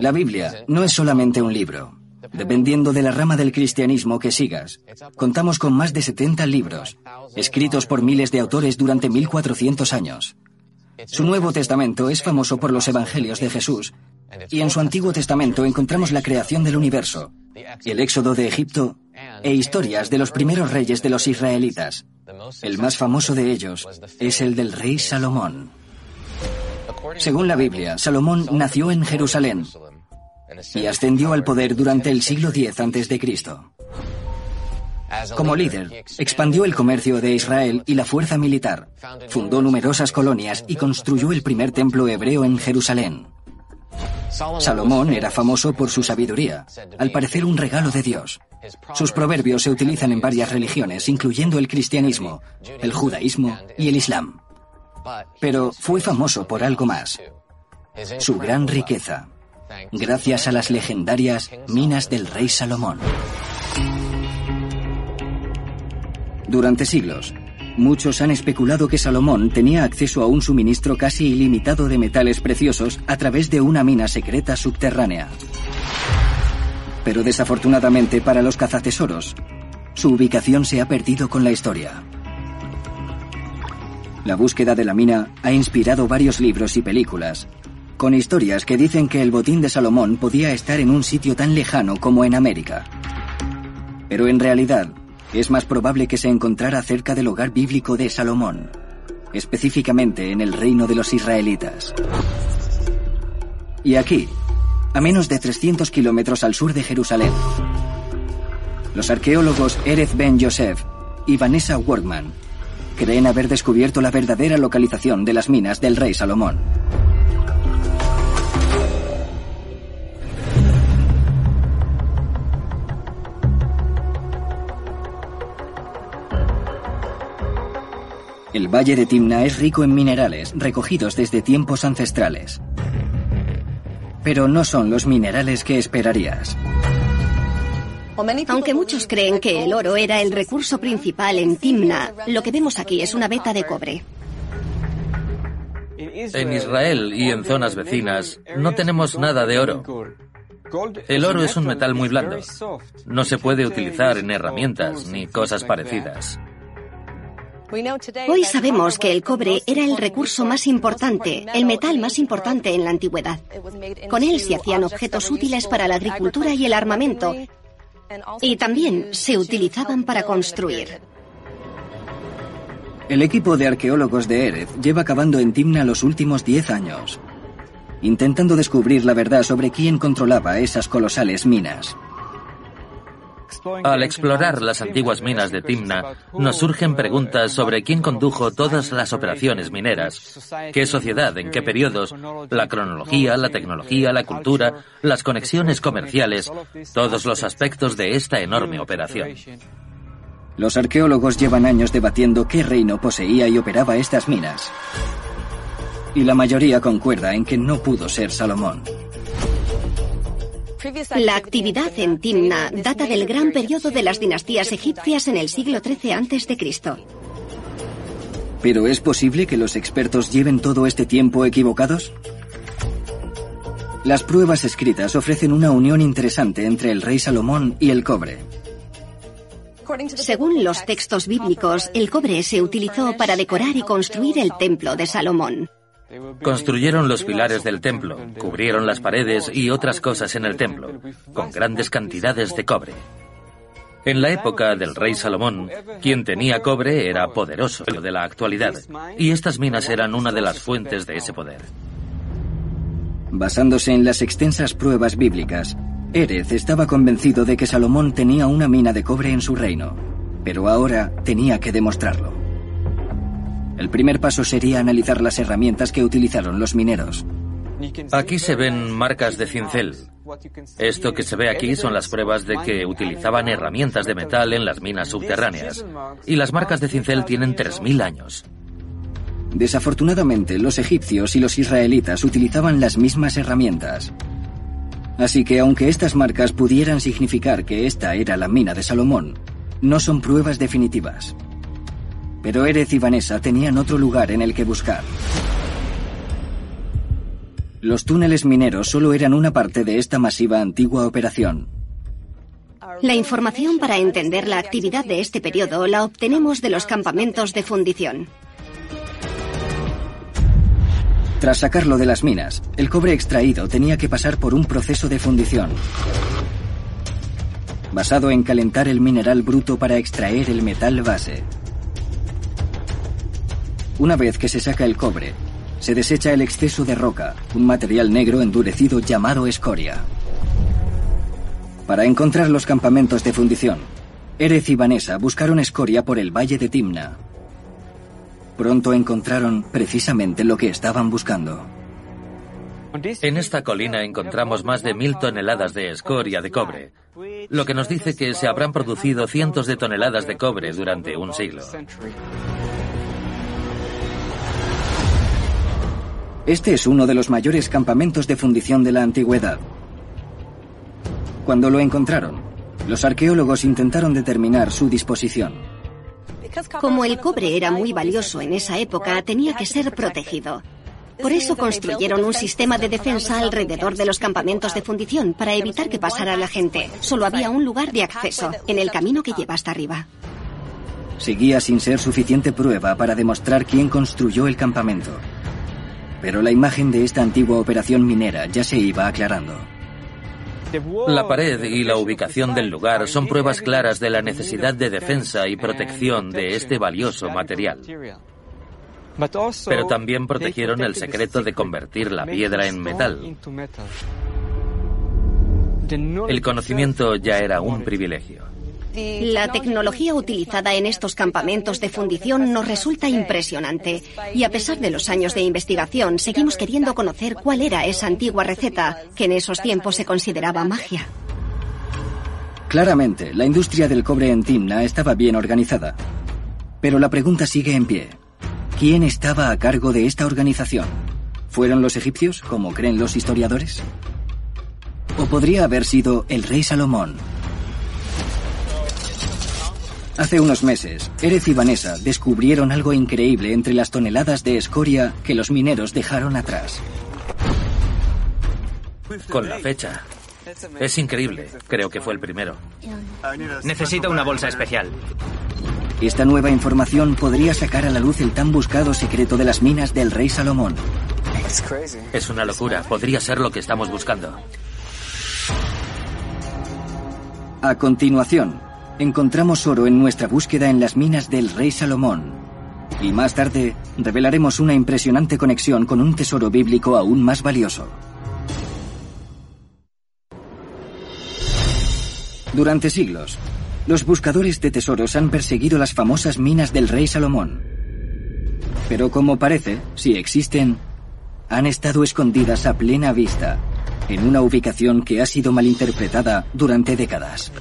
La Biblia no es solamente un libro. Dependiendo de la rama del cristianismo que sigas, contamos con más de 70 libros, escritos por miles de autores durante 1400 años. Su Nuevo Testamento es famoso por los Evangelios de Jesús, y en su Antiguo Testamento encontramos la creación del universo, el éxodo de Egipto e historias de los primeros reyes de los israelitas. El más famoso de ellos es el del rey Salomón. Según la Biblia, Salomón nació en Jerusalén y ascendió al poder durante el siglo X a.C. Como líder, expandió el comercio de Israel y la fuerza militar, fundó numerosas colonias y construyó el primer templo hebreo en Jerusalén. Salomón era famoso por su sabiduría, al parecer un regalo de Dios. Sus proverbios se utilizan en varias religiones, incluyendo el cristianismo, el judaísmo y el islam. Pero fue famoso por algo más, su gran riqueza, gracias a las legendarias minas del rey Salomón. Durante siglos, muchos han especulado que Salomón tenía acceso a un suministro casi ilimitado de metales preciosos a través de una mina secreta subterránea. Pero desafortunadamente para los cazatesoros, su ubicación se ha perdido con la historia. La búsqueda de la mina ha inspirado varios libros y películas, con historias que dicen que el botín de Salomón podía estar en un sitio tan lejano como en América. Pero en realidad, es más probable que se encontrara cerca del hogar bíblico de Salomón, específicamente en el reino de los israelitas. Y aquí, a menos de 300 kilómetros al sur de Jerusalén, los arqueólogos Erez Ben Yosef y Vanessa Workman creen haber descubierto la verdadera localización de las minas del rey Salomón. El valle de Timna es rico en minerales recogidos desde tiempos ancestrales. Pero no son los minerales que esperarías. Aunque muchos creen que el oro era el recurso principal en Timna, lo que vemos aquí es una veta de cobre. En Israel y en zonas vecinas no tenemos nada de oro. El oro es un metal muy blando. No se puede utilizar en herramientas ni cosas parecidas. Hoy sabemos que el cobre era el recurso más importante, el metal más importante en la antigüedad. Con él se hacían objetos útiles para la agricultura y el armamento, y también se utilizaban para construir. El equipo de arqueólogos de Erez lleva cavando en Timna los últimos 10 años, intentando descubrir la verdad sobre quién controlaba esas colosales minas. Al explorar las antiguas minas de Timna, nos surgen preguntas sobre quién condujo todas las operaciones mineras, qué sociedad, en qué periodos, la cronología, la tecnología, la cultura, las conexiones comerciales, todos los aspectos de esta enorme operación. Los arqueólogos llevan años debatiendo qué reino poseía y operaba estas minas. Y la mayoría concuerda en que no pudo ser Salomón. La actividad en Timna data del gran periodo de las dinastías egipcias en el siglo XIII a.C. ¿Pero es posible que los expertos lleven todo este tiempo equivocados? Las pruebas escritas ofrecen una unión interesante entre el rey Salomón y el cobre. Según los textos bíblicos, el cobre se utilizó para decorar y construir el templo de Salomón. Construyeron los pilares del templo, cubrieron las paredes y otras cosas en el templo, con grandes cantidades de cobre. En la época del rey Salomón, quien tenía cobre era poderoso de la actualidad, y estas minas eran una de las fuentes de ese poder. Basándose en las extensas pruebas bíblicas, Erez estaba convencido de que Salomón tenía una mina de cobre en su reino, pero ahora tenía que demostrarlo. El primer paso sería analizar las herramientas que utilizaron los mineros. Aquí se ven marcas de cincel. Esto que se ve aquí son las pruebas de que utilizaban herramientas de metal en las minas subterráneas. Y las marcas de cincel tienen 3.000 años. Desafortunadamente, los egipcios y los israelitas utilizaban las mismas herramientas. Así que aunque estas marcas pudieran significar que esta era la mina de Salomón, no son pruebas definitivas. Pero Erez y Vanessa tenían otro lugar en el que buscar. Los túneles mineros solo eran una parte de esta masiva antigua operación. La información para entender la actividad de este periodo la obtenemos de los campamentos de fundición. Tras sacarlo de las minas, el cobre extraído tenía que pasar por un proceso de fundición, basado en calentar el mineral bruto para extraer el metal base. Una vez que se saca el cobre, se desecha el exceso de roca, un material negro endurecido llamado escoria. Para encontrar los campamentos de fundición, Erez y Vanessa buscaron escoria por el valle de Timna. Pronto encontraron precisamente lo que estaban buscando. En esta colina encontramos más de mil toneladas de escoria de cobre, lo que nos dice que se habrán producido cientos de toneladas de cobre durante un siglo. Este es uno de los mayores campamentos de fundición de la antigüedad. Cuando lo encontraron, los arqueólogos intentaron determinar su disposición. Como el cobre era muy valioso en esa época, tenía que ser protegido. Por eso construyeron un sistema de defensa alrededor de los campamentos de fundición para evitar que pasara la gente. Solo había un lugar de acceso, en el camino que lleva hasta arriba. Seguía sin ser suficiente prueba para demostrar quién construyó el campamento. Pero la imagen de esta antigua operación minera ya se iba aclarando. La pared y la ubicación del lugar son pruebas claras de la necesidad de defensa y protección de este valioso material. Pero también protegieron el secreto de convertir la piedra en metal. El conocimiento ya era un privilegio. La tecnología utilizada en estos campamentos de fundición nos resulta impresionante y a pesar de los años de investigación seguimos queriendo conocer cuál era esa antigua receta que en esos tiempos se consideraba magia. Claramente, la industria del cobre en Timna estaba bien organizada. Pero la pregunta sigue en pie. ¿Quién estaba a cargo de esta organización? ¿Fueron los egipcios, como creen los historiadores? ¿O podría haber sido el rey Salomón, Hace unos meses, Erez y Vanessa descubrieron algo increíble entre las toneladas de escoria que los mineros dejaron atrás. Con la fecha. Es increíble. Creo que fue el primero. Necesito una bolsa especial. Esta nueva información podría sacar a la luz el tan buscado secreto de las minas del rey Salomón. Es una locura. Podría ser lo que estamos buscando. A continuación, encontramos oro en nuestra búsqueda en las minas del rey Salomón. Y más tarde revelaremos una impresionante conexión con un tesoro bíblico aún más valioso. Durante siglos, los buscadores de tesoros han perseguido las famosas minas del rey Salomón. Pero como parece, si existen, han estado escondidas a plena vista en una ubicación que ha sido malinterpretada durante décadas.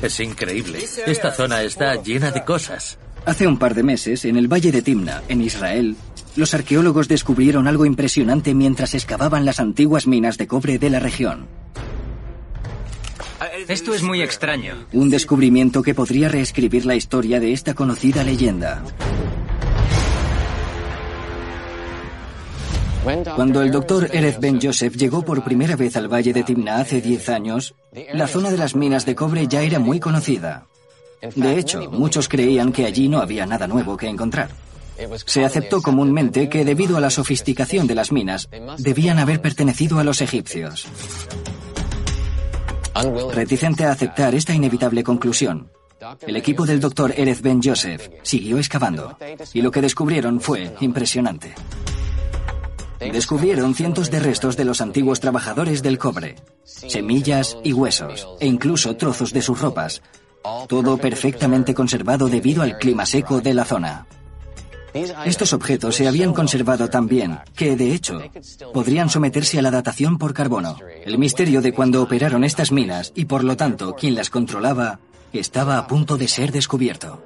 Es increíble. Esta zona está llena de cosas. Hace un par de meses, en el valle de Timna, en Israel, los arqueólogos descubrieron algo impresionante mientras excavaban las antiguas minas de cobre de la región. Esto es muy extraño. Un descubrimiento que podría reescribir la historia de esta conocida leyenda. Cuando el doctor Erez Ben Joseph llegó por primera vez al valle de Timna hace 10 años, la zona de las minas de cobre ya era muy conocida. De hecho, muchos creían que allí no había nada nuevo que encontrar. Se aceptó comúnmente que debido a la sofisticación de las minas, debían haber pertenecido a los egipcios. Reticente a aceptar esta inevitable conclusión, el equipo del doctor Erez Ben Joseph siguió excavando y lo que descubrieron fue impresionante. Descubrieron cientos de restos de los antiguos trabajadores del cobre, semillas y huesos, e incluso trozos de sus ropas, todo perfectamente conservado debido al clima seco de la zona. Estos objetos se habían conservado tan bien que, de hecho, podrían someterse a la datación por carbono. El misterio de cuando operaron estas minas y, por lo tanto, quien las controlaba, estaba a punto de ser descubierto.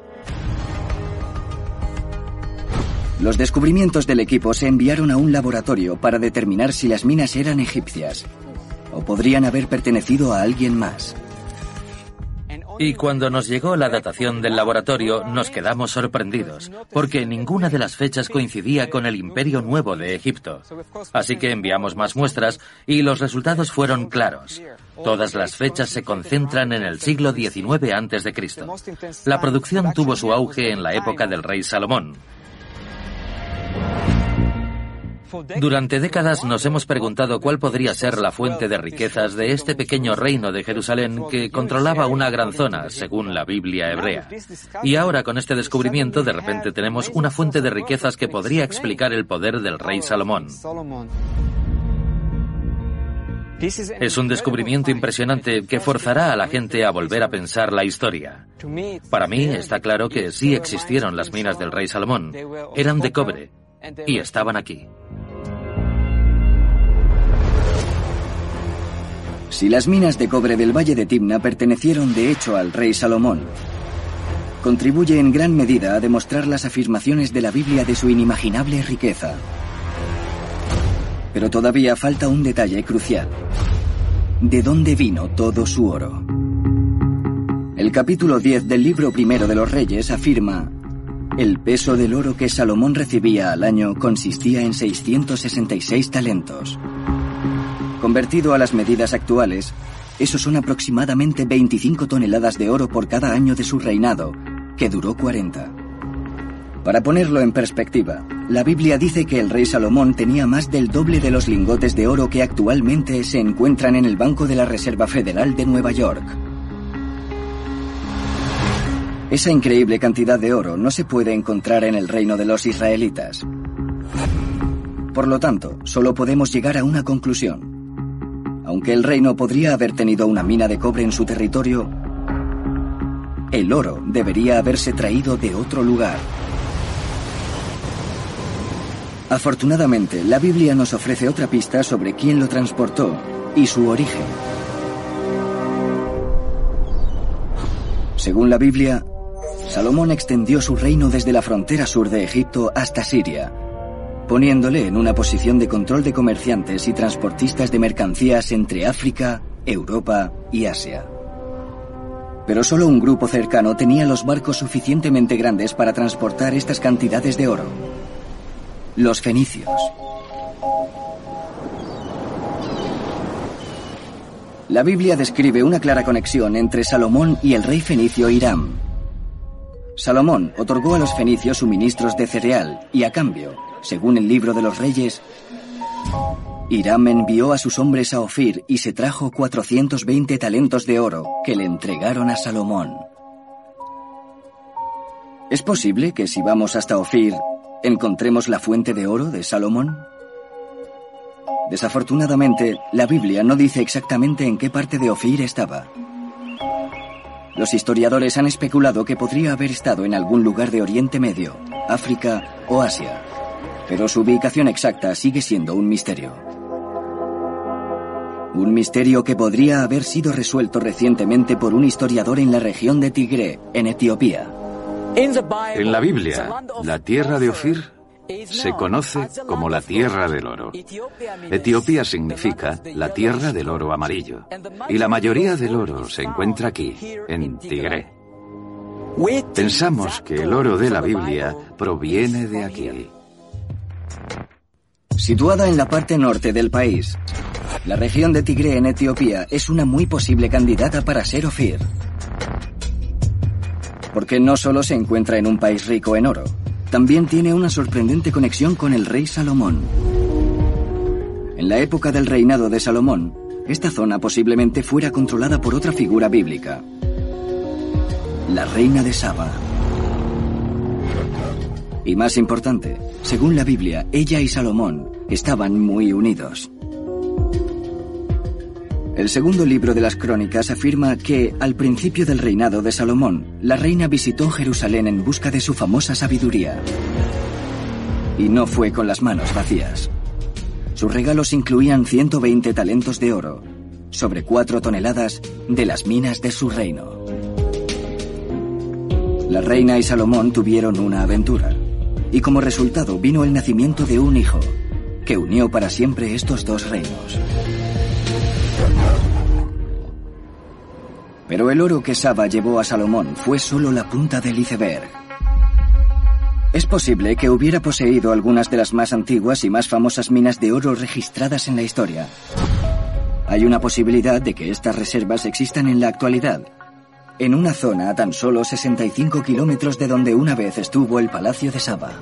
Los descubrimientos del equipo se enviaron a un laboratorio para determinar si las minas eran egipcias o podrían haber pertenecido a alguien más. Y cuando nos llegó la datación del laboratorio, nos quedamos sorprendidos, porque ninguna de las fechas coincidía con el imperio nuevo de Egipto. Así que enviamos más muestras y los resultados fueron claros. Todas las fechas se concentran en el siglo XIX a.C. La producción tuvo su auge en la época del rey Salomón. Durante décadas nos hemos preguntado cuál podría ser la fuente de riquezas de este pequeño reino de Jerusalén que controlaba una gran zona, según la Biblia hebrea. Y ahora con este descubrimiento de repente tenemos una fuente de riquezas que podría explicar el poder del rey Salomón. Es un descubrimiento impresionante que forzará a la gente a volver a pensar la historia. Para mí está claro que sí existieron las minas del rey Salomón. Eran de cobre y estaban aquí. Si las minas de cobre del Valle de Timna pertenecieron de hecho al rey Salomón, contribuye en gran medida a demostrar las afirmaciones de la Biblia de su inimaginable riqueza. Pero todavía falta un detalle crucial. ¿De dónde vino todo su oro? El capítulo 10 del libro primero de los reyes afirma, el peso del oro que Salomón recibía al año consistía en 666 talentos. Convertido a las medidas actuales, eso son aproximadamente 25 toneladas de oro por cada año de su reinado, que duró 40. Para ponerlo en perspectiva, la Biblia dice que el rey Salomón tenía más del doble de los lingotes de oro que actualmente se encuentran en el Banco de la Reserva Federal de Nueva York. Esa increíble cantidad de oro no se puede encontrar en el reino de los israelitas. Por lo tanto, solo podemos llegar a una conclusión. Aunque el reino podría haber tenido una mina de cobre en su territorio, el oro debería haberse traído de otro lugar. Afortunadamente, la Biblia nos ofrece otra pista sobre quién lo transportó y su origen. Según la Biblia, Salomón extendió su reino desde la frontera sur de Egipto hasta Siria, poniéndole en una posición de control de comerciantes y transportistas de mercancías entre África, Europa y Asia. Pero solo un grupo cercano tenía los barcos suficientemente grandes para transportar estas cantidades de oro. Los fenicios. La Biblia describe una clara conexión entre Salomón y el rey fenicio Hiram. Salomón otorgó a los fenicios suministros de cereal y a cambio según el libro de los reyes, Hiram envió a sus hombres a Ofir y se trajo 420 talentos de oro que le entregaron a Salomón. ¿Es posible que si vamos hasta Ofir encontremos la fuente de oro de Salomón? Desafortunadamente, la Biblia no dice exactamente en qué parte de Ofir estaba. Los historiadores han especulado que podría haber estado en algún lugar de Oriente Medio, África o Asia pero su ubicación exacta sigue siendo un misterio. Un misterio que podría haber sido resuelto recientemente por un historiador en la región de Tigre, en Etiopía. En la Biblia, la tierra de Ofir se conoce como la tierra del oro. Etiopía significa la tierra del oro amarillo. Y la mayoría del oro se encuentra aquí, en Tigre. Pensamos que el oro de la Biblia proviene de aquí. Situada en la parte norte del país, la región de Tigre en Etiopía es una muy posible candidata para ser Ofir. Porque no solo se encuentra en un país rico en oro, también tiene una sorprendente conexión con el rey Salomón. En la época del reinado de Salomón, esta zona posiblemente fuera controlada por otra figura bíblica, la reina de Saba. Y más importante, según la Biblia, ella y Salomón estaban muy unidos. El segundo libro de las crónicas afirma que, al principio del reinado de Salomón, la reina visitó Jerusalén en busca de su famosa sabiduría. Y no fue con las manos vacías. Sus regalos incluían 120 talentos de oro, sobre 4 toneladas de las minas de su reino. La reina y Salomón tuvieron una aventura y como resultado vino el nacimiento de un hijo, que unió para siempre estos dos reinos. Pero el oro que Saba llevó a Salomón fue solo la punta del iceberg. Es posible que hubiera poseído algunas de las más antiguas y más famosas minas de oro registradas en la historia. Hay una posibilidad de que estas reservas existan en la actualidad, en una zona a tan solo 65 kilómetros de donde una vez estuvo el Palacio de Saba.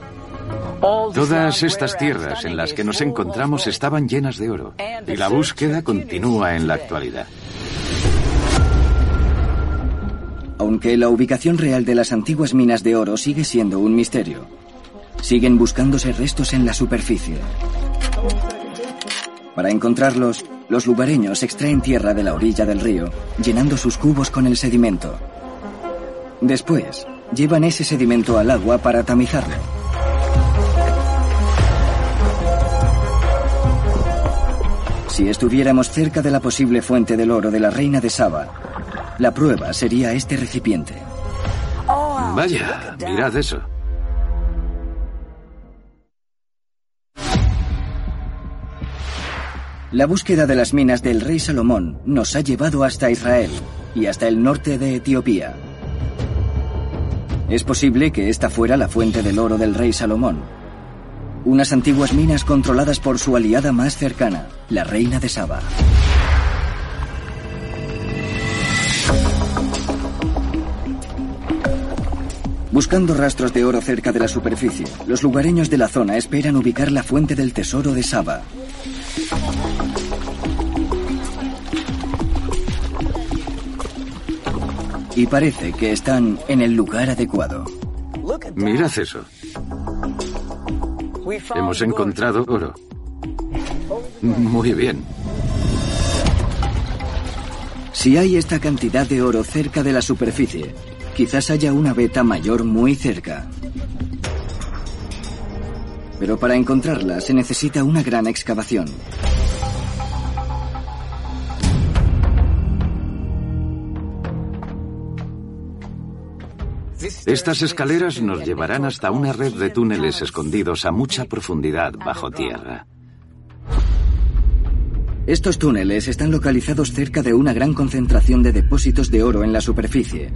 Todas estas tierras en las que nos encontramos estaban llenas de oro y la búsqueda continúa en la actualidad. Aunque la ubicación real de las antiguas minas de oro sigue siendo un misterio, siguen buscándose restos en la superficie. Para encontrarlos, los lugareños extraen tierra de la orilla del río, llenando sus cubos con el sedimento. Después, llevan ese sedimento al agua para tamizarlo. Si estuviéramos cerca de la posible fuente del oro de la reina de Saba, la prueba sería este recipiente. Vaya, mirad eso. La búsqueda de las minas del rey Salomón nos ha llevado hasta Israel y hasta el norte de Etiopía. Es posible que esta fuera la fuente del oro del rey Salomón. Unas antiguas minas controladas por su aliada más cercana, la reina de Saba. Buscando rastros de oro cerca de la superficie, los lugareños de la zona esperan ubicar la fuente del tesoro de Saba. Y parece que están en el lugar adecuado. Mirad eso. Hemos encontrado oro. Muy bien. Si hay esta cantidad de oro cerca de la superficie, quizás haya una beta mayor muy cerca. Pero para encontrarla se necesita una gran excavación. Estas escaleras nos llevarán hasta una red de túneles escondidos a mucha profundidad bajo tierra. Estos túneles están localizados cerca de una gran concentración de depósitos de oro en la superficie.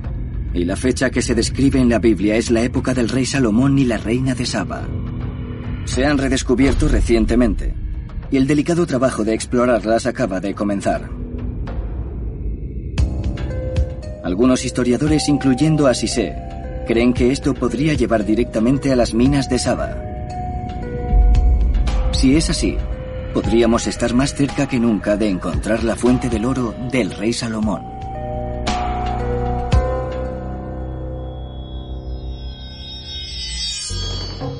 Y la fecha que se describe en la Biblia es la época del rey Salomón y la reina de Saba. Se han redescubierto recientemente, y el delicado trabajo de explorarlas acaba de comenzar. Algunos historiadores, incluyendo a Sisé, creen que esto podría llevar directamente a las minas de Saba. Si es así, podríamos estar más cerca que nunca de encontrar la fuente del oro del rey Salomón.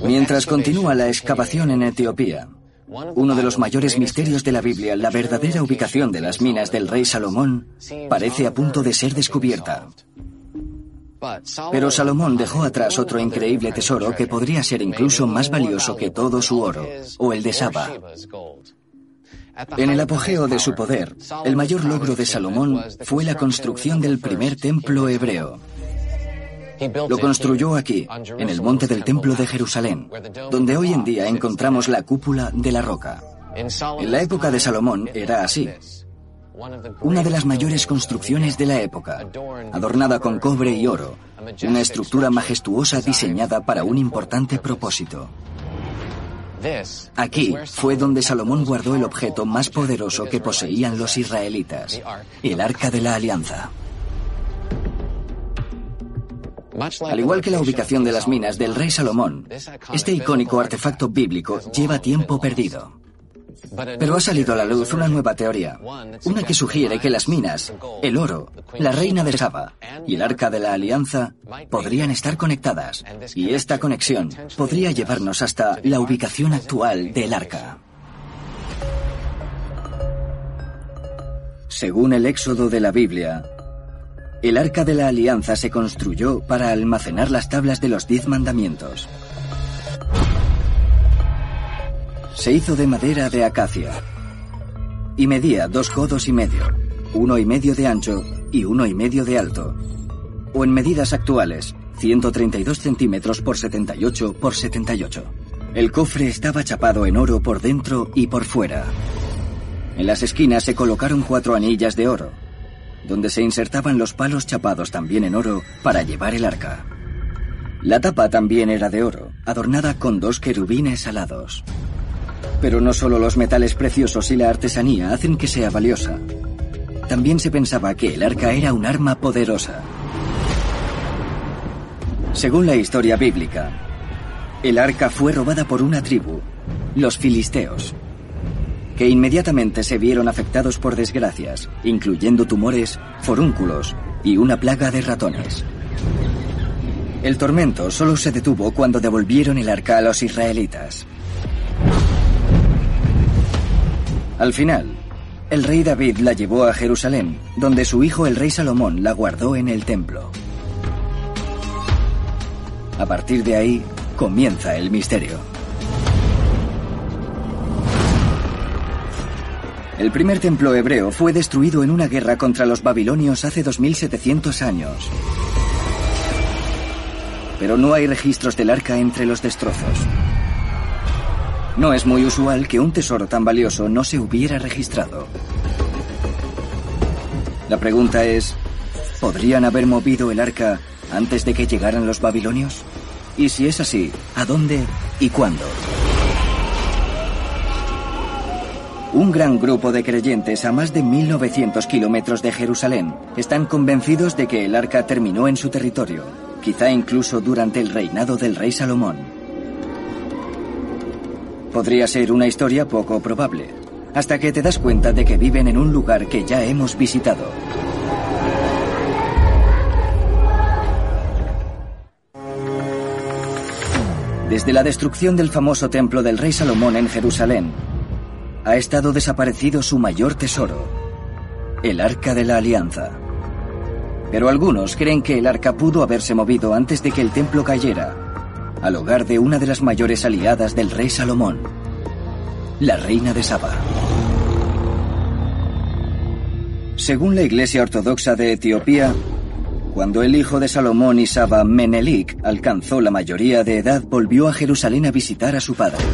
Mientras continúa la excavación en Etiopía, uno de los mayores misterios de la Biblia, la verdadera ubicación de las minas del rey Salomón, parece a punto de ser descubierta. Pero Salomón dejó atrás otro increíble tesoro que podría ser incluso más valioso que todo su oro, o el de Saba. En el apogeo de su poder, el mayor logro de Salomón fue la construcción del primer templo hebreo. Lo construyó aquí, en el monte del Templo de Jerusalén, donde hoy en día encontramos la cúpula de la roca. En la época de Salomón era así. Una de las mayores construcciones de la época, adornada con cobre y oro, una estructura majestuosa diseñada para un importante propósito. Aquí fue donde Salomón guardó el objeto más poderoso que poseían los israelitas, el arca de la alianza. Al igual que la ubicación de las minas del rey Salomón, este icónico artefacto bíblico lleva tiempo perdido. Pero ha salido a la luz una nueva teoría, una que sugiere que las minas, el oro, la reina de Saba y el arca de la alianza podrían estar conectadas, y esta conexión podría llevarnos hasta la ubicación actual del arca. Según el éxodo de la Biblia, el arca de la alianza se construyó para almacenar las tablas de los diez mandamientos. Se hizo de madera de acacia y medía dos codos y medio, uno y medio de ancho y uno y medio de alto. O en medidas actuales, 132 centímetros por 78 por 78. El cofre estaba chapado en oro por dentro y por fuera. En las esquinas se colocaron cuatro anillas de oro. donde se insertaban los palos chapados también en oro para llevar el arca. La tapa también era de oro, adornada con dos querubines alados. Pero no solo los metales preciosos y la artesanía hacen que sea valiosa. También se pensaba que el arca era un arma poderosa. Según la historia bíblica, el arca fue robada por una tribu, los filisteos, que inmediatamente se vieron afectados por desgracias, incluyendo tumores, forúnculos y una plaga de ratones. El tormento solo se detuvo cuando devolvieron el arca a los israelitas. Al final, el rey David la llevó a Jerusalén, donde su hijo el rey Salomón la guardó en el templo. A partir de ahí, comienza el misterio. El primer templo hebreo fue destruido en una guerra contra los babilonios hace 2700 años pero no hay registros del arca entre los destrozos. No es muy usual que un tesoro tan valioso no se hubiera registrado. La pregunta es, ¿podrían haber movido el arca antes de que llegaran los babilonios? Y si es así, ¿a dónde y cuándo? Un gran grupo de creyentes a más de 1.900 kilómetros de Jerusalén están convencidos de que el arca terminó en su territorio quizá incluso durante el reinado del rey Salomón. Podría ser una historia poco probable, hasta que te das cuenta de que viven en un lugar que ya hemos visitado. Desde la destrucción del famoso templo del rey Salomón en Jerusalén, ha estado desaparecido su mayor tesoro, el Arca de la Alianza. Pero algunos creen que el arca pudo haberse movido antes de que el templo cayera, al hogar de una de las mayores aliadas del rey Salomón, la reina de Saba. Según la Iglesia Ortodoxa de Etiopía, cuando el hijo de Salomón y Saba, Menelik, alcanzó la mayoría de edad, volvió a Jerusalén a visitar a su padre.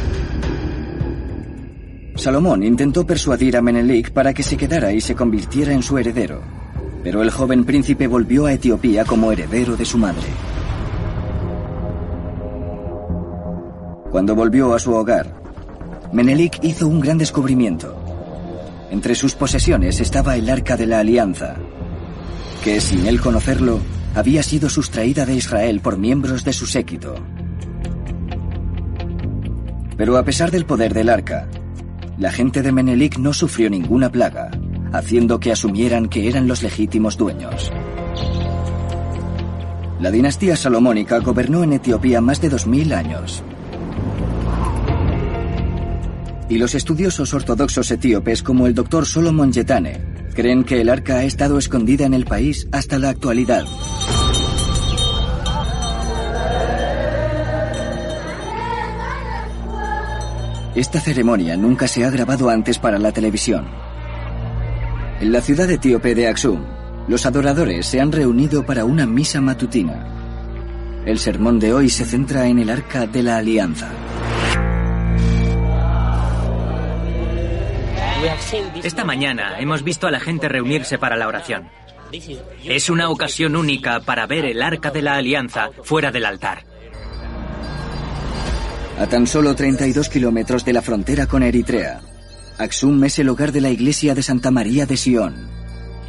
Salomón intentó persuadir a Menelik para que se quedara y se convirtiera en su heredero, pero el joven príncipe volvió a Etiopía como heredero de su madre. Cuando volvió a su hogar, Menelik hizo un gran descubrimiento. Entre sus posesiones estaba el Arca de la Alianza, que sin él conocerlo, había sido sustraída de Israel por miembros de su séquito. Pero a pesar del poder del arca, la gente de Menelik no sufrió ninguna plaga haciendo que asumieran que eran los legítimos dueños. La dinastía salomónica gobernó en Etiopía más de 2.000 años. Y los estudiosos ortodoxos etíopes como el doctor Solomon Yetane creen que el arca ha estado escondida en el país hasta la actualidad. Esta ceremonia nunca se ha grabado antes para la televisión. En la ciudad etíope de Aksum, los adoradores se han reunido para una misa matutina. El sermón de hoy se centra en el arca de la alianza. Esta mañana hemos visto a la gente reunirse para la oración. Es una ocasión única para ver el arca de la alianza fuera del altar. A tan solo 32 kilómetros de la frontera con Eritrea, Aksum es el hogar de la iglesia de Santa María de Sion,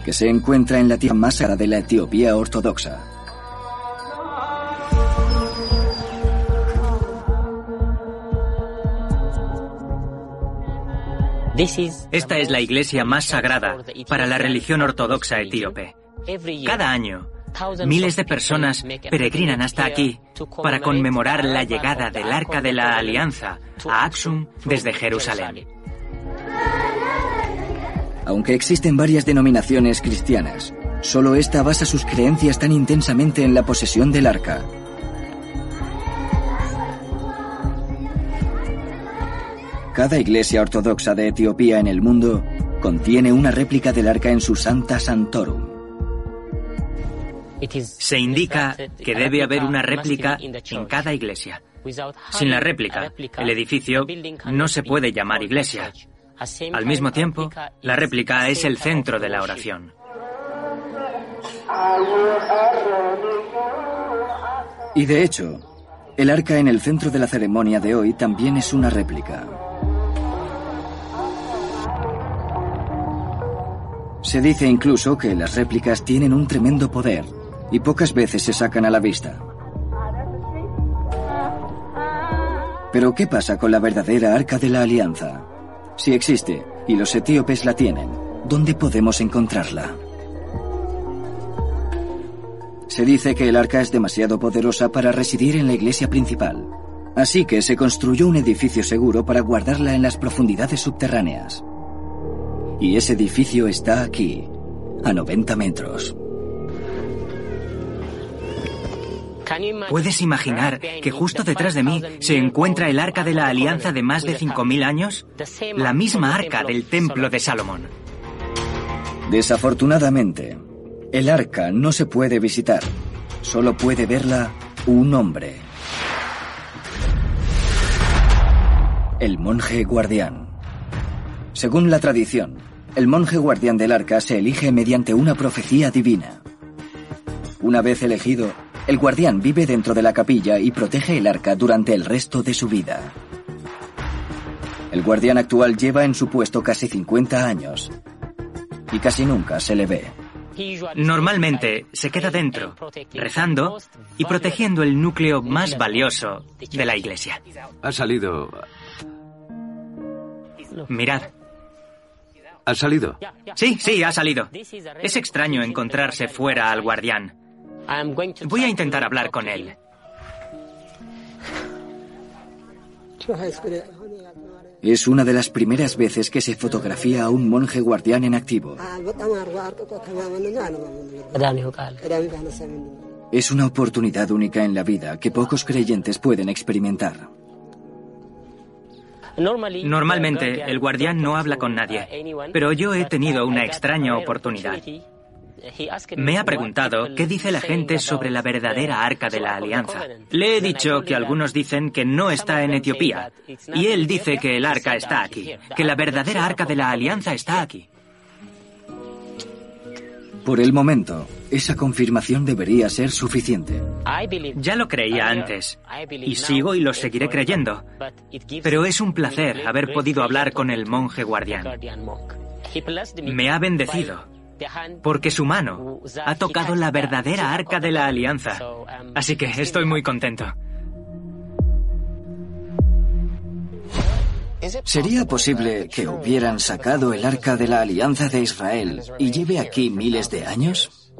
que se encuentra en la tierra más de la Etiopía ortodoxa. Esta es la iglesia más sagrada para la religión ortodoxa etíope. Cada año, miles de personas peregrinan hasta aquí para conmemorar la llegada del Arca de la Alianza a Aksum desde Jerusalén. Aunque existen varias denominaciones cristianas, solo esta basa sus creencias tan intensamente en la posesión del arca. Cada iglesia ortodoxa de Etiopía en el mundo contiene una réplica del arca en su Santa Santorum. Se indica que debe haber una réplica en cada iglesia. Sin la réplica, el edificio no se puede llamar iglesia. Al mismo tiempo, la réplica es el centro de la oración. Y de hecho, el arca en el centro de la ceremonia de hoy también es una réplica. Se dice incluso que las réplicas tienen un tremendo poder y pocas veces se sacan a la vista. Pero ¿qué pasa con la verdadera arca de la alianza? Si existe y los etíopes la tienen, ¿dónde podemos encontrarla? Se dice que el arca es demasiado poderosa para residir en la iglesia principal, así que se construyó un edificio seguro para guardarla en las profundidades subterráneas. Y ese edificio está aquí, a 90 metros. ¿Puedes imaginar que justo detrás de mí se encuentra el arca de la alianza de más de 5.000 años? La misma arca del templo de Salomón. Desafortunadamente, el arca no se puede visitar. Solo puede verla un hombre. El monje guardián. Según la tradición, el monje guardián del arca se elige mediante una profecía divina. Una vez elegido, el guardián vive dentro de la capilla y protege el arca durante el resto de su vida. El guardián actual lleva en su puesto casi 50 años y casi nunca se le ve. Normalmente se queda dentro, rezando y protegiendo el núcleo más valioso de la iglesia. Ha salido... Mirad. ¿Ha salido? Sí, sí, ha salido. Es extraño encontrarse fuera al guardián. Voy a intentar hablar con él. Es una de las primeras veces que se fotografía a un monje guardián en activo. Es una oportunidad única en la vida que pocos creyentes pueden experimentar. Normalmente el guardián no habla con nadie, pero yo he tenido una extraña oportunidad. Me ha preguntado qué dice la gente sobre la verdadera arca de la alianza. Le he dicho que algunos dicen que no está en Etiopía y él dice que el arca está aquí, que la verdadera arca de la alianza está aquí. Por el momento, esa confirmación debería ser suficiente. Ya lo creía antes y sigo y lo seguiré creyendo. Pero es un placer haber podido hablar con el monje guardián. Me ha bendecido porque su mano ha tocado la verdadera arca de la alianza. Así que estoy muy contento. ¿Sería posible que hubieran sacado el arca de la alianza de Israel y lleve aquí miles de años?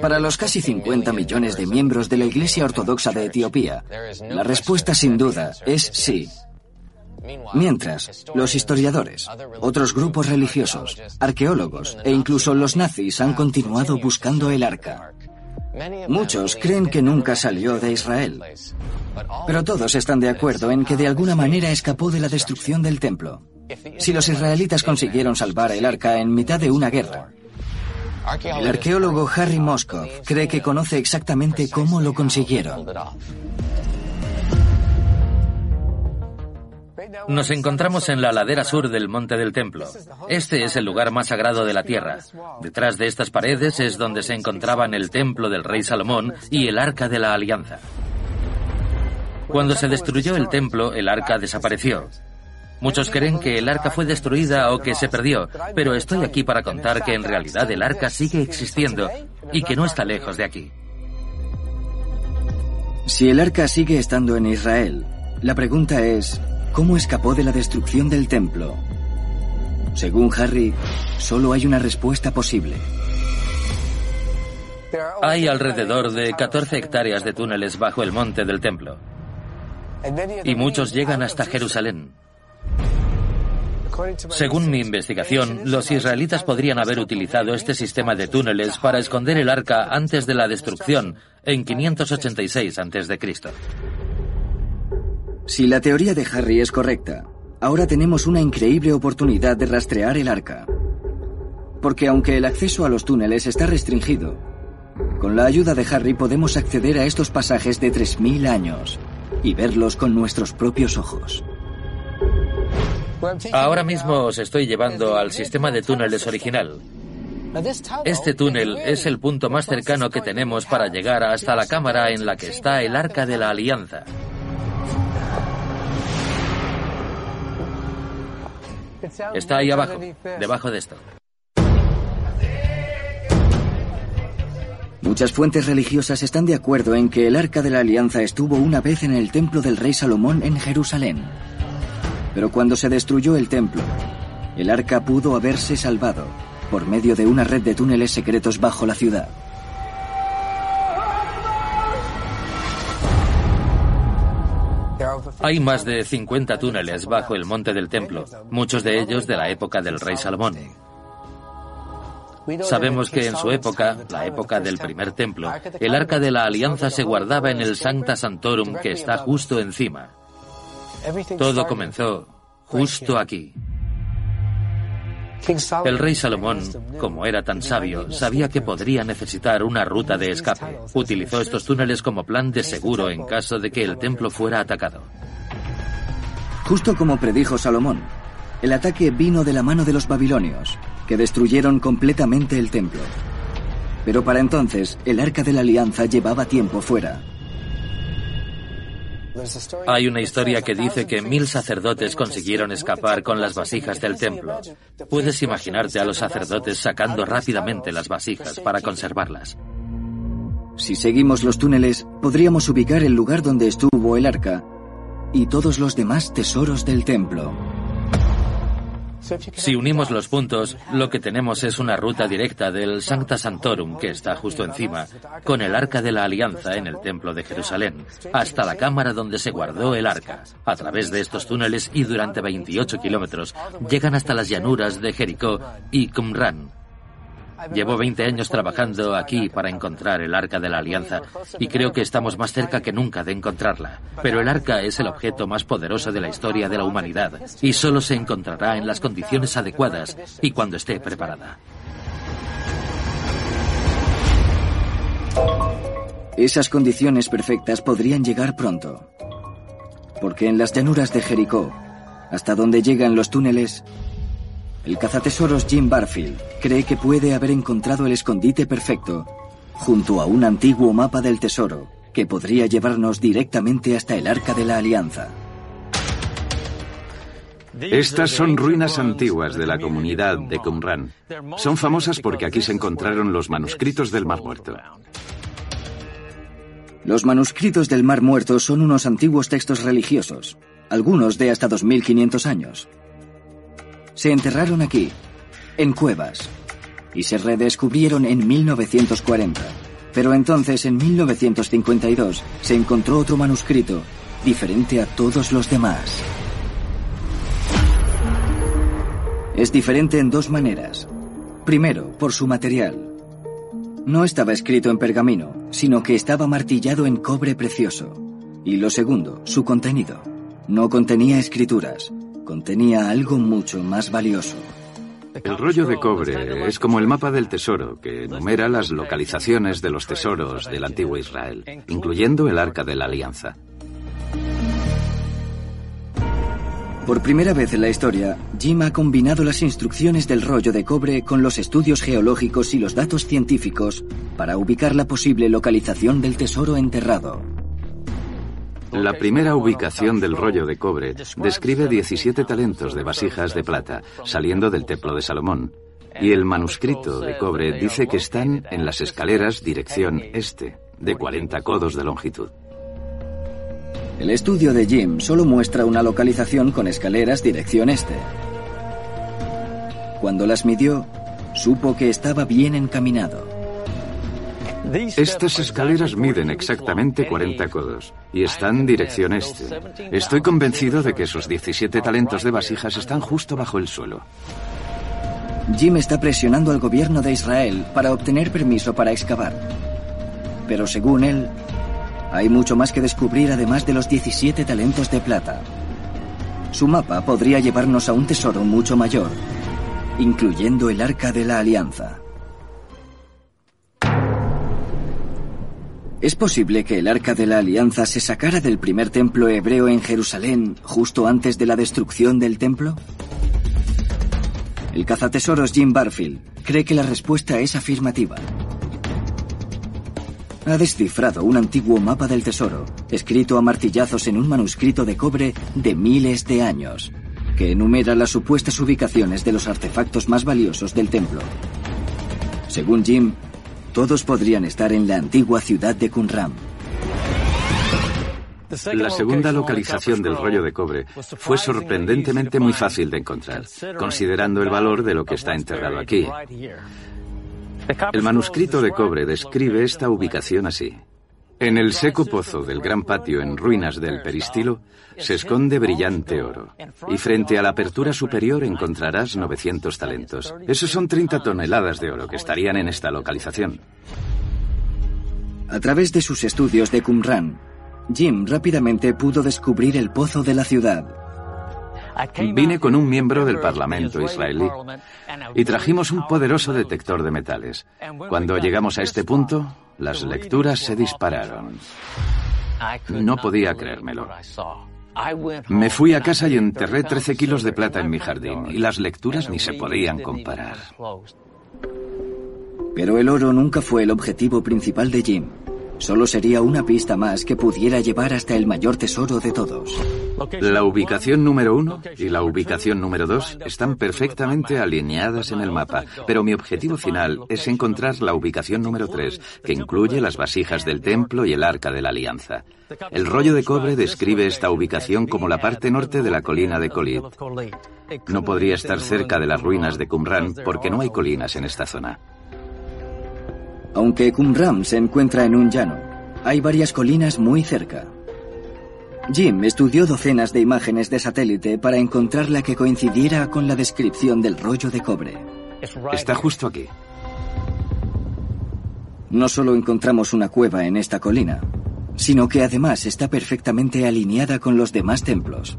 Para los casi 50 millones de miembros de la Iglesia Ortodoxa de Etiopía, la respuesta sin duda es sí. Mientras, los historiadores, otros grupos religiosos, arqueólogos e incluso los nazis han continuado buscando el arca. Muchos creen que nunca salió de Israel, pero todos están de acuerdo en que de alguna manera escapó de la destrucción del templo. Si los israelitas consiguieron salvar el arca en mitad de una guerra, el arqueólogo Harry Moskov cree que conoce exactamente cómo lo consiguieron. Nos encontramos en la ladera sur del Monte del Templo. Este es el lugar más sagrado de la tierra. Detrás de estas paredes es donde se encontraban el templo del rey Salomón y el arca de la alianza. Cuando se destruyó el templo, el arca desapareció. Muchos creen que el arca fue destruida o que se perdió, pero estoy aquí para contar que en realidad el arca sigue existiendo y que no está lejos de aquí. Si el arca sigue estando en Israel, la pregunta es, ¿Cómo escapó de la destrucción del templo? Según Harry, solo hay una respuesta posible. Hay alrededor de 14 hectáreas de túneles bajo el monte del templo. Y muchos llegan hasta Jerusalén. Según mi investigación, los israelitas podrían haber utilizado este sistema de túneles para esconder el arca antes de la destrucción en 586 a.C. Si la teoría de Harry es correcta, ahora tenemos una increíble oportunidad de rastrear el arca. Porque aunque el acceso a los túneles está restringido, con la ayuda de Harry podemos acceder a estos pasajes de 3.000 años y verlos con nuestros propios ojos. Ahora mismo os estoy llevando al sistema de túneles original. Este túnel es el punto más cercano que tenemos para llegar hasta la cámara en la que está el Arca de la Alianza. Está ahí abajo, debajo de esto. Muchas fuentes religiosas están de acuerdo en que el Arca de la Alianza estuvo una vez en el templo del rey Salomón en Jerusalén. Pero cuando se destruyó el templo, el arca pudo haberse salvado por medio de una red de túneles secretos bajo la ciudad. Hay más de 50 túneles bajo el monte del templo, muchos de ellos de la época del rey Salomón. Sabemos que en su época, la época del primer templo, el arca de la alianza se guardaba en el Sancta Santorum que está justo encima. Todo comenzó justo aquí. El rey Salomón, como era tan sabio, sabía que podría necesitar una ruta de escape. Utilizó estos túneles como plan de seguro en caso de que el templo fuera atacado. Justo como predijo Salomón, el ataque vino de la mano de los babilonios, que destruyeron completamente el templo. Pero para entonces, el arca de la alianza llevaba tiempo fuera. Hay una historia que dice que mil sacerdotes consiguieron escapar con las vasijas del templo. Puedes imaginarte a los sacerdotes sacando rápidamente las vasijas para conservarlas. Si seguimos los túneles, podríamos ubicar el lugar donde estuvo el arca y todos los demás tesoros del templo. Si unimos los puntos, lo que tenemos es una ruta directa del Sancta Santorum, que está justo encima, con el Arca de la Alianza en el Templo de Jerusalén, hasta la cámara donde se guardó el arca. A través de estos túneles y durante 28 kilómetros, llegan hasta las llanuras de Jericó y Qumran, Llevo 20 años trabajando aquí para encontrar el Arca de la Alianza y creo que estamos más cerca que nunca de encontrarla. Pero el Arca es el objeto más poderoso de la historia de la humanidad y solo se encontrará en las condiciones adecuadas y cuando esté preparada. Esas condiciones perfectas podrían llegar pronto. Porque en las llanuras de Jericó, hasta donde llegan los túneles, el cazatesoros Jim Barfield cree que puede haber encontrado el escondite perfecto junto a un antiguo mapa del tesoro que podría llevarnos directamente hasta el Arca de la Alianza. Estas son ruinas antiguas de la comunidad de Qumran. Son famosas porque aquí se encontraron los manuscritos del Mar Muerto. Los manuscritos del Mar Muerto son unos antiguos textos religiosos, algunos de hasta 2500 años se enterraron aquí, en cuevas, y se redescubrieron en 1940. Pero entonces, en 1952, se encontró otro manuscrito, diferente a todos los demás. Es diferente en dos maneras. Primero, por su material. No estaba escrito en pergamino, sino que estaba martillado en cobre precioso. Y lo segundo, su contenido. No contenía escrituras, contenía algo mucho más valioso. El rollo de cobre es como el mapa del tesoro que enumera las localizaciones de los tesoros del antiguo Israel, incluyendo el arca de la alianza. Por primera vez en la historia, Jim ha combinado las instrucciones del rollo de cobre con los estudios geológicos y los datos científicos para ubicar la posible localización del tesoro enterrado. La primera ubicación del rollo de cobre describe 17 talentos de vasijas de plata saliendo del templo de Salomón. Y el manuscrito de cobre dice que están en las escaleras dirección este, de 40 codos de longitud. El estudio de Jim solo muestra una localización con escaleras dirección este. Cuando las midió, supo que estaba bien encaminado. Estas escaleras miden exactamente 40 codos y están dirección este. Estoy convencido de que esos 17 talentos de vasijas están justo bajo el suelo. Jim está presionando al gobierno de Israel para obtener permiso para excavar. Pero según él, hay mucho más que descubrir además de los 17 talentos de plata. Su mapa podría llevarnos a un tesoro mucho mayor, incluyendo el Arca de la Alianza. ¿Es posible que el Arca de la Alianza se sacara del primer templo hebreo en Jerusalén justo antes de la destrucción del templo? El cazatesoros Jim Barfield cree que la respuesta es afirmativa. Ha descifrado un antiguo mapa del tesoro, escrito a martillazos en un manuscrito de cobre de miles de años, que enumera las supuestas ubicaciones de los artefactos más valiosos del templo. Según Jim, todos podrían estar en la antigua ciudad de Qumran. La segunda localización del rollo de cobre fue sorprendentemente muy fácil de encontrar, considerando el valor de lo que está enterrado aquí. El manuscrito de cobre describe esta ubicación así. En el seco pozo del gran patio en ruinas del peristilo se esconde brillante oro. Y frente a la apertura superior encontrarás 900 talentos. Esos son 30 toneladas de oro que estarían en esta localización. A través de sus estudios de Qumran, Jim rápidamente pudo descubrir el pozo de la ciudad. Vine con un miembro del Parlamento israelí y trajimos un poderoso detector de metales. Cuando llegamos a este punto, las lecturas se dispararon. No podía creérmelo. Me fui a casa y enterré 13 kilos de plata en mi jardín y las lecturas ni se podían comparar. Pero el oro nunca fue el objetivo principal de Jim. Solo sería una pista más que pudiera llevar hasta el mayor tesoro de todos. La ubicación número uno y la ubicación número dos están perfectamente alineadas en el mapa, pero mi objetivo final es encontrar la ubicación número tres, que incluye las vasijas del templo y el arca de la alianza. El rollo de cobre describe esta ubicación como la parte norte de la colina de Kolit. No podría estar cerca de las ruinas de Qumran porque no hay colinas en esta zona. Aunque Qumran se encuentra en un llano, hay varias colinas muy cerca. Jim estudió docenas de imágenes de satélite para encontrar la que coincidiera con la descripción del rollo de cobre. Está justo aquí. No solo encontramos una cueva en esta colina, sino que además está perfectamente alineada con los demás templos.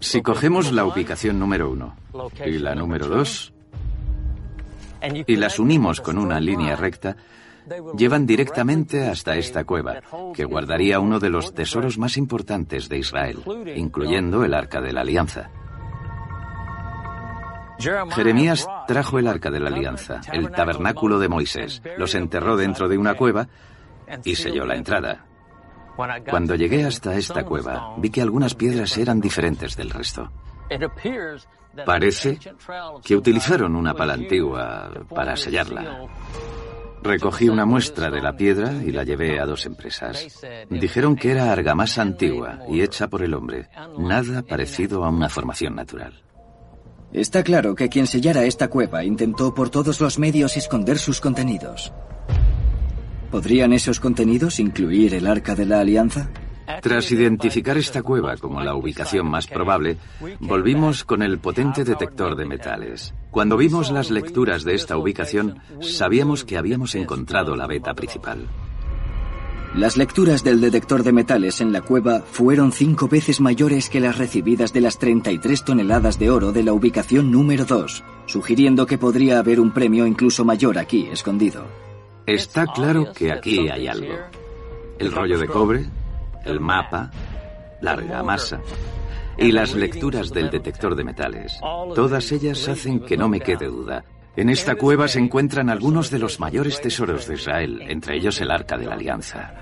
Si cogemos la ubicación número uno y la número dos, y las unimos con una línea recta, llevan directamente hasta esta cueva, que guardaría uno de los tesoros más importantes de Israel, incluyendo el Arca de la Alianza. Jeremías trajo el Arca de la Alianza, el tabernáculo de Moisés, los enterró dentro de una cueva y selló la entrada. Cuando llegué hasta esta cueva, vi que algunas piedras eran diferentes del resto. Parece que utilizaron una pala antigua para sellarla. Recogí una muestra de la piedra y la llevé a dos empresas. Dijeron que era argamasa antigua y hecha por el hombre, nada parecido a una formación natural. Está claro que quien sellara esta cueva intentó por todos los medios esconder sus contenidos. ¿Podrían esos contenidos incluir el arca de la alianza? Tras identificar esta cueva como la ubicación más probable, volvimos con el potente detector de metales. Cuando vimos las lecturas de esta ubicación, sabíamos que habíamos encontrado la beta principal. Las lecturas del detector de metales en la cueva fueron cinco veces mayores que las recibidas de las 33 toneladas de oro de la ubicación número 2, sugiriendo que podría haber un premio incluso mayor aquí, escondido. Está claro que aquí hay algo. El rollo de cobre, el mapa, la argamasa y las lecturas del detector de metales. Todas ellas hacen que no me quede duda. En esta cueva se encuentran algunos de los mayores tesoros de Israel, entre ellos el Arca de la Alianza.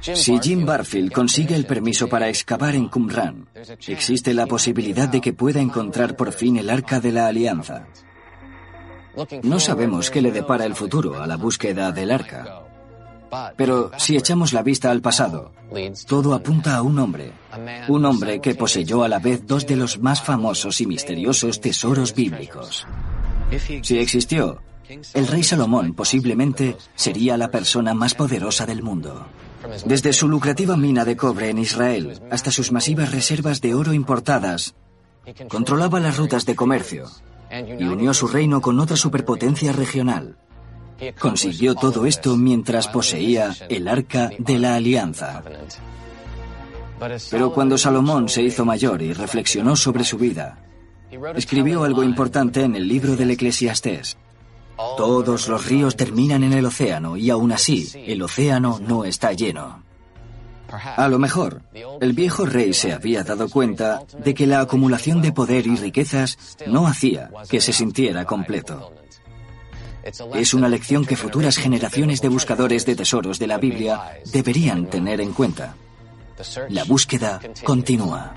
Si Jim Barfield consigue el permiso para excavar en Qumran, existe la posibilidad de que pueda encontrar por fin el Arca de la Alianza. No sabemos qué le depara el futuro a la búsqueda del arca. Pero si echamos la vista al pasado, todo apunta a un hombre. Un hombre que poseyó a la vez dos de los más famosos y misteriosos tesoros bíblicos. Si existió, el rey Salomón posiblemente sería la persona más poderosa del mundo. Desde su lucrativa mina de cobre en Israel hasta sus masivas reservas de oro importadas, controlaba las rutas de comercio, y unió su reino con otra superpotencia regional. Consiguió todo esto mientras poseía el arca de la alianza. Pero cuando Salomón se hizo mayor y reflexionó sobre su vida, escribió algo importante en el libro del Eclesiastés. Todos los ríos terminan en el océano y aún así el océano no está lleno. A lo mejor, el viejo rey se había dado cuenta de que la acumulación de poder y riquezas no hacía que se sintiera completo. Es una lección que futuras generaciones de buscadores de tesoros de la Biblia deberían tener en cuenta. La búsqueda continúa.